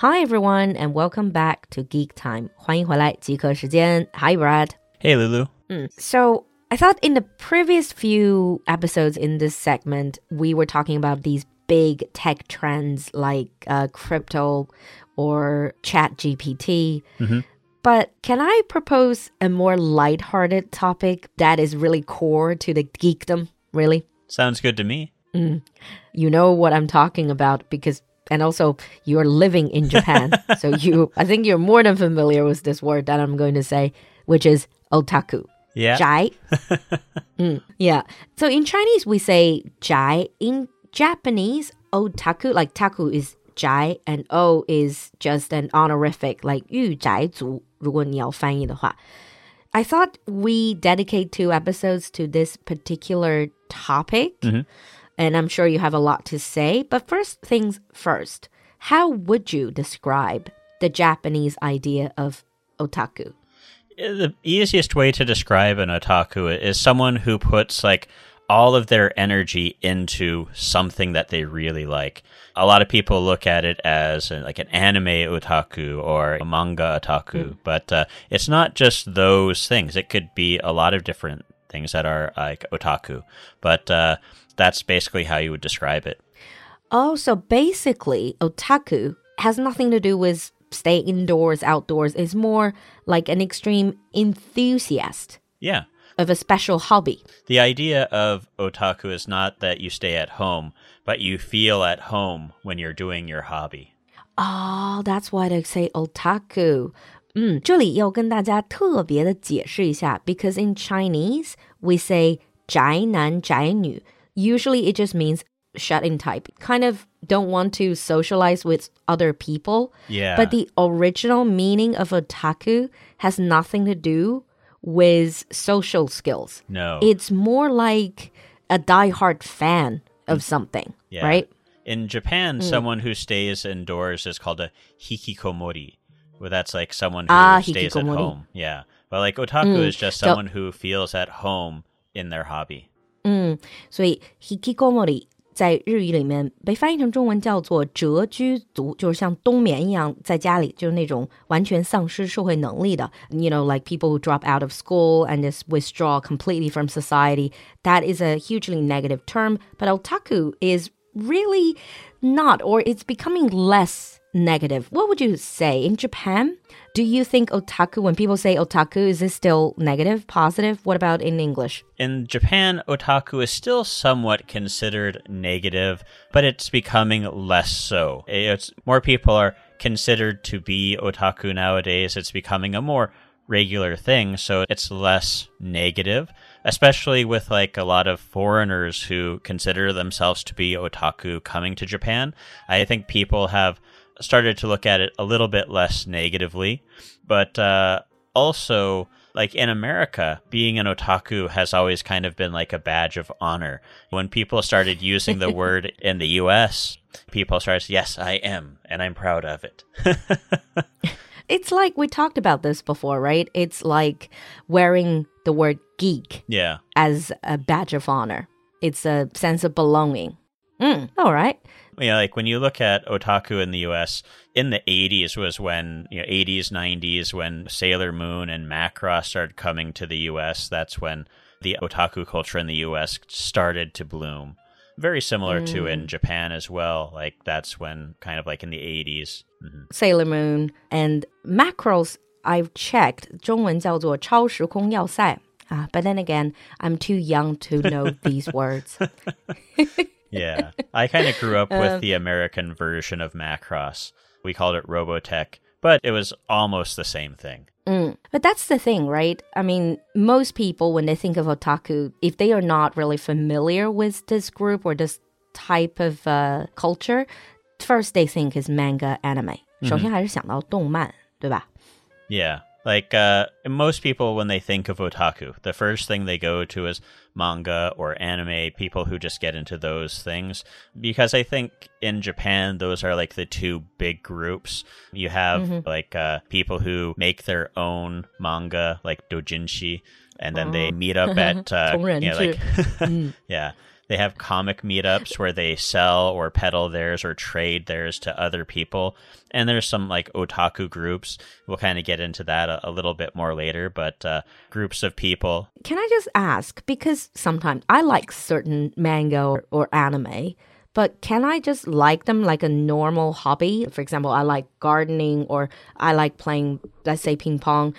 Hi everyone and welcome back to Geek Time. 欢迎回来极客时间. Hi Brad. Hey Lulu. So I thought in the previous few episodes in this segment we were talking about these big tech trends like uh, crypto or Chat GPT. But can I propose a more lighthearted topic that is really core to the geekdom? Really? Sounds good to me. you know what I'm talking about because and also you are living in Japan. so you I think you're more than familiar with this word that I'm going to say, which is otaku. Yeah. Jai. mm, yeah. So in Chinese we say jai. In Japanese, otaku like taku is jai and o is just an honorific like yu jai zu. I thought we dedicate two episodes to this particular topic. Mm-hmm and I'm sure you have a lot to say. But first things first, how would you describe the Japanese idea of otaku? The easiest way to describe an otaku is someone who puts like all of their energy into something that they really like. A lot of people look at it as uh, like an anime otaku or a manga otaku, but uh, it's not just those things. It could be a lot of different things that are like otaku, but uh, that's basically how you would describe it. Oh, so basically, otaku has nothing to do with stay indoors, outdoors. It's more like an extreme enthusiast Yeah. of a special hobby. The idea of otaku is not that you stay at home, but you feel at home when you're doing your hobby. Oh, that's why they say otaku. 嗯，这里要跟大家特别的解释一下，because in Chinese we say 宅男宅女. Usually it just means shut in type. Kind of don't want to socialize with other people. Yeah. But the original meaning of otaku has nothing to do with social skills. No. It's more like a diehard fan of mm. something, Yeah. right? In Japan, mm. someone who stays indoors is called a hikikomori. Well, that's like someone who Ah, stays at home. Yeah. But like otaku mm. is just So- someone who feels at home in their hobby. 所以 hikikomori 在日语里面被翻译成中文叫做蛰居族，就是像冬眠一样，在家里就是那种完全丧失社会能力的。You know, like people who drop out of school and just withdraw completely from society. That is a hugely negative term. But otaku is really not, or it's becoming less negative. What would you say in Japan? Do you think otaku, when people say otaku, is this still negative, positive? What about in English? In Japan, otaku is still somewhat considered negative, but it's becoming less so. Eh, it's more people are considered to be otaku nowadays. It's becoming a more regular thing, so it's less negative, especially with like a lot of foreigners who consider themselves to be otaku coming to Japan. I think people have started to look at it a little bit less negatively, but uh, also like in America, being an otaku has always kind of been like a badge of honor. When people started using the word in the US, people started, yes, I am, and I'm proud of it. It's like we talked about this before, right? It's like wearing the word geek yeah. as a badge of honor. It's a sense of belonging. Mm, all right. You know, like when you look at otaku in the US, in the 80s was when, you know, 80s, 90s, when Sailor Moon and Macross started coming to the US. That's when the otaku culture in the US started to bloom. Very similar to in Japan as well. Like that's when, kind of like in the 80s. Mhm. Sailor Moon and macros. I've checked. 中文叫做超时空要塞. Ah, but then again, I'm too young to know these words. Yeah. I kind of grew up with the American version of Macross. We called it Robotech, but it was almost the same thing. But that's the thing, right? I mean, most people, when they think of otaku, if they are not really familiar with this group or this type of uh, culture, first they think is manga anime. 首先还是想到动漫，对吧？ Yeah. Like uh, most people, when they think of otaku, the first thing they go to is manga or anime. People who just get into those things because I think in Japan those are like the two big groups. You have mm-hmm. like uh, people who make their own manga, like dojinshi, and then oh. they meet up at uh, you know, like mm. yeah they have comic meetups where they sell or peddle theirs or trade theirs to other people. And there's some like otaku groups. We'll kind of get into that a, a little bit more later, but uh, groups of people. Can I just ask? Because sometimes I like certain manga or, or anime but can I just like them like a normal hobby? For example, I like gardening or I like playing, let's say, ping pong.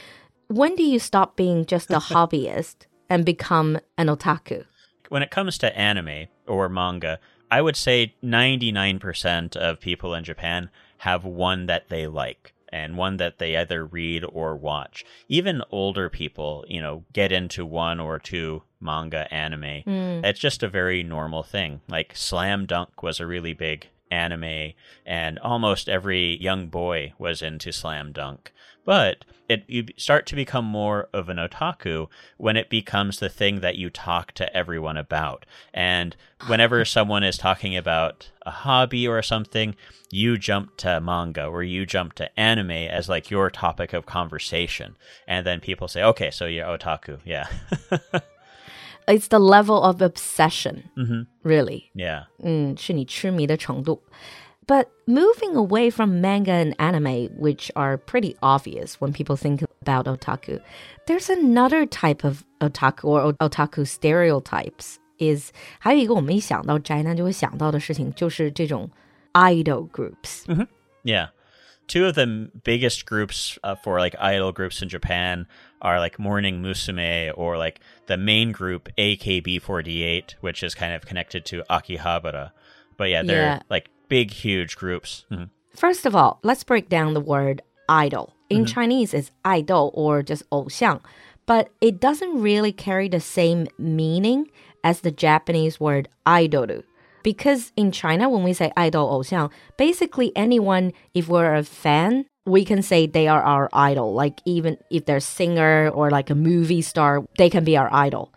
When do you stop being just a hobbyist and become an otaku? When it comes to anime or manga, I would say 99% of people in Japan have one that they like and one that they either read or watch. Even older people, you know, get into one or two manga anime. Mm. It's just a very normal thing. Like Slam Dunk was a really big anime, and almost every young boy was into Slam Dunk. But it you start to become more of an otaku when it becomes the thing that you talk to everyone about. And whenever someone is talking about a hobby or something, you jump to manga or you jump to anime as like your topic of conversation. And then people say, "Okay, so you're otaku." Yeah. it's the level of obsession, mm-hmm. really. Yeah. 嗯，是你痴迷的程度。 but moving away from manga and anime, which are pretty obvious when people think about otaku, there's another type of otaku or otaku stereotypes. Is 还有一个我们一想到宅男就会想到的事情，就是这种 idol groups. Mm -hmm. Yeah. Two of the biggest groups uh, for like idol groups in Japan are like Morning Musume or like the main group AKB48, which is kind of connected to Akihabara. But yeah, they're yeah. like big, huge groups. Mm -hmm. First of all, let's break down the word idol. In mm -hmm. Chinese, it's idol or just 偶像, but it doesn't really carry the same meaning as the Japanese word idoru. Because in China, when we say idol 偶像, basically anyone, if we're a fan, we can say they are our idol. Like even if they're a singer or like a movie star, they can be our idol.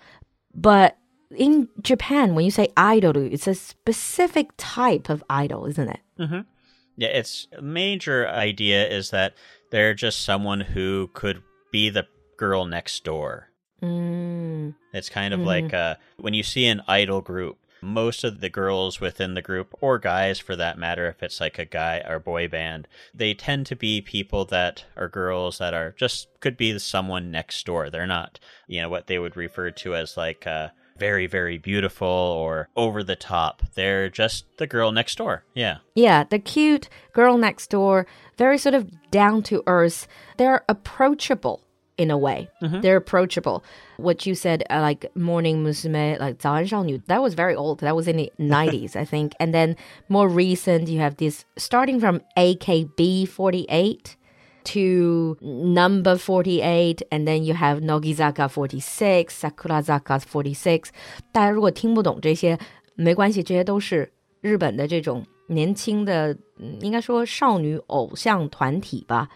But in Japan, when you say idol, it's a specific type of idol, isn't it? Mm-hmm. Yeah, its major idea is that they're just someone who could be the girl next door. Mm. It's kind of mm. like uh, when you see an idol group, most of the girls within the group, or guys for that matter, if it's like a guy or boy band, they tend to be people that are girls that are just could be someone next door. They're not, you know, what they would refer to as like. Uh, very, very beautiful or over the top. They're just the girl next door. Yeah. Yeah, the cute girl next door, very sort of down to earth. They're approachable in a way. Mm -hmm. They're approachable. What you said, uh, like Morning Musume, like 早安少女, that was very old. That was in the 90s, I think. And then more recent, you have this starting from AKB48 to number 48, and then you have Nogizaka 46, Sakurazaka 46. 大家如果听不懂这些，没关系，这些都是日本的这种年轻的，应该说少女偶像团体吧。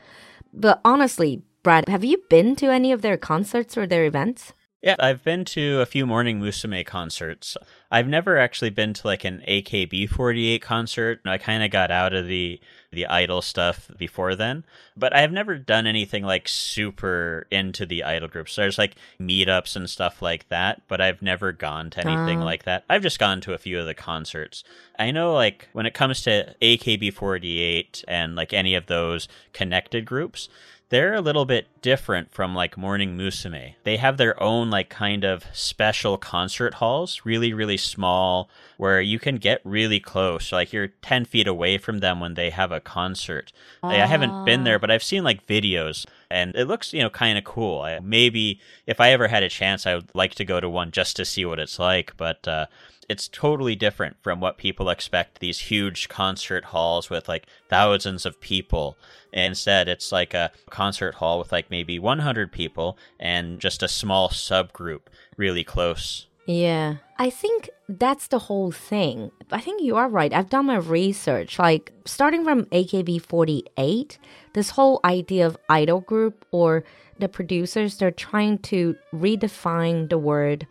But honestly, Brad, have you been to any of their concerts or their events? Yeah, I've been to a few Morning Musume concerts. I've never actually been to like an AKB48 concert. I kind of got out of the the idol stuff before then, but I've never done anything like super into the idol groups. There's like meetups and stuff like that, but I've never gone to anything uh. like that. I've just gone to a few of the concerts. I know like when it comes to AKB48 and like any of those connected groups, they're a little bit different from like Morning Musume. They have their own like kind of special concert halls, really, really small, where you can get really close. Like you're 10 feet away from them when they have a concert. I haven't been there, but I've seen like videos and it looks, you know, kind of cool. I, maybe if I ever had a chance, I would like to go to one just to see what it's like. But uh, it's totally different from what people expect these huge concert halls with like thousands of people. Instead, it's like a concert hall with like maybe 100 people and just a small subgroup really close Yeah. I think that's the whole thing. I think you are right. I've done my research. Like, starting from AKB 48, this whole idea of idol group or the producers, they're trying to redefine the word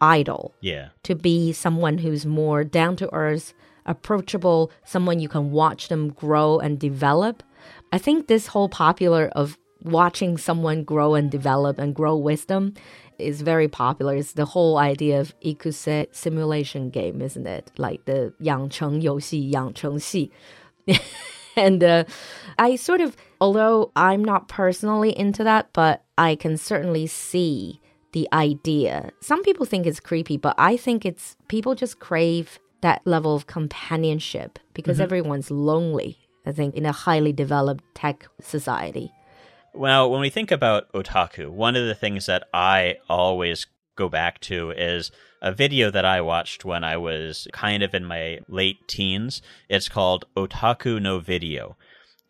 idol Yeah. to be someone who's more down to earth, approachable, someone you can watch them grow and develop. I think this whole popular of watching someone grow and develop and grow wisdom is very popular is the whole idea of ikusei simulation game, isn't it? Like the 养成游戏,养成系. and uh, I sort of, although I'm not personally into that, but I can certainly see the idea. Some people think it's creepy, but I think it's people just crave that level of companionship because mm -hmm. everyone's lonely, I think, in a highly developed tech society. Well, when we think about otaku, one of the things that I always go back to is a video that I watched when I was kind of in my late teens. It's called Otaku no Video.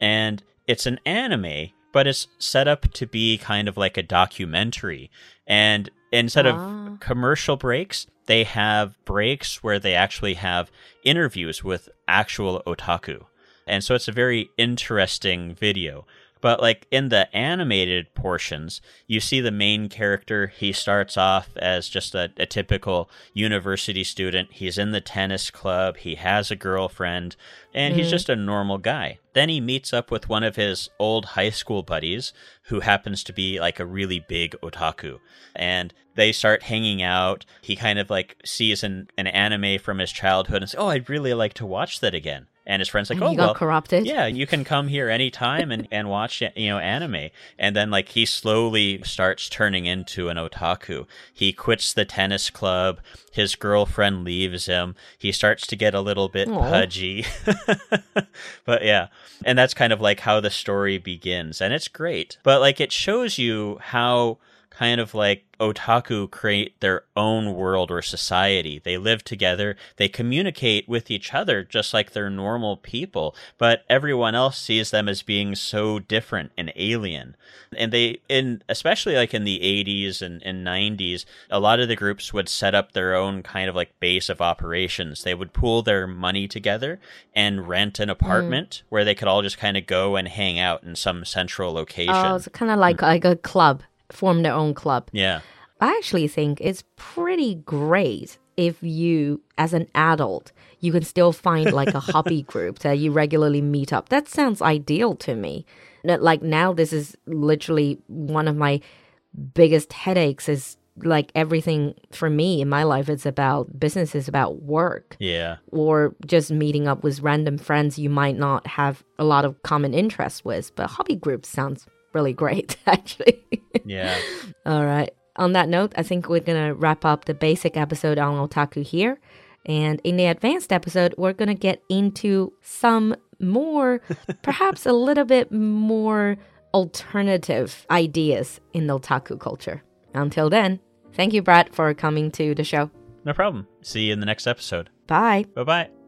And it's an anime, but it's set up to be kind of like a documentary. And instead Ah. of commercial breaks, they have breaks where they actually have interviews with actual otaku. And so it's a very interesting video. But like in the animated portions, you see the main character. He starts off as just a, a typical university student. He's in the tennis club. He has a girlfriend, and he's mm. just a normal guy. Then he meets up with one of his old high school buddies who happens to be like a really big otaku. And they start hanging out. He kind of like sees an, an anime from his childhood and says, Oh, I'd really like to watch that again. And his friend's like, And Oh, he got well, corrupted. yeah, you can come here anytime and, and watch you know anime. And then like he slowly starts turning into an otaku. He quits the tennis club. His girlfriend leaves him. He starts to get a little bit Aw. pudgy. but yeah. And that's kind of like how the story begins. And it's great. But like it shows you how kind of like otaku create their own world or society. They live together, they communicate with each other just like they're normal people, but everyone else sees them as being so different and alien. And they in especially like in the 80s and, and 90s, a lot of the groups would set up their own kind of like base of operations. They would pool their money together and rent an mm. apartment where they could all just kind of go and hang out in some central location. Oh, it's kind of like like a club, form their own club. yeah. I actually think it's pretty great if you, as an adult, you can still find like a hobby group that you regularly meet up. That sounds ideal to me. Like now, this is literally one of my biggest headaches. Is like everything for me in my life. It's about business. Is about work Yeah. or just meeting up with random friends you might not have a lot of common interests with. But hobby groups sounds really great, actually. Yeah. All right. On that note, I think we're going to wrap up the basic episode on otaku here. And in the advanced episode, we're going to get into some more, perhaps a little bit more alternative ideas in the otaku culture. Until then, thank you, Brad, for coming to the show. No problem. See you in the next episode. Bye. Bye bye.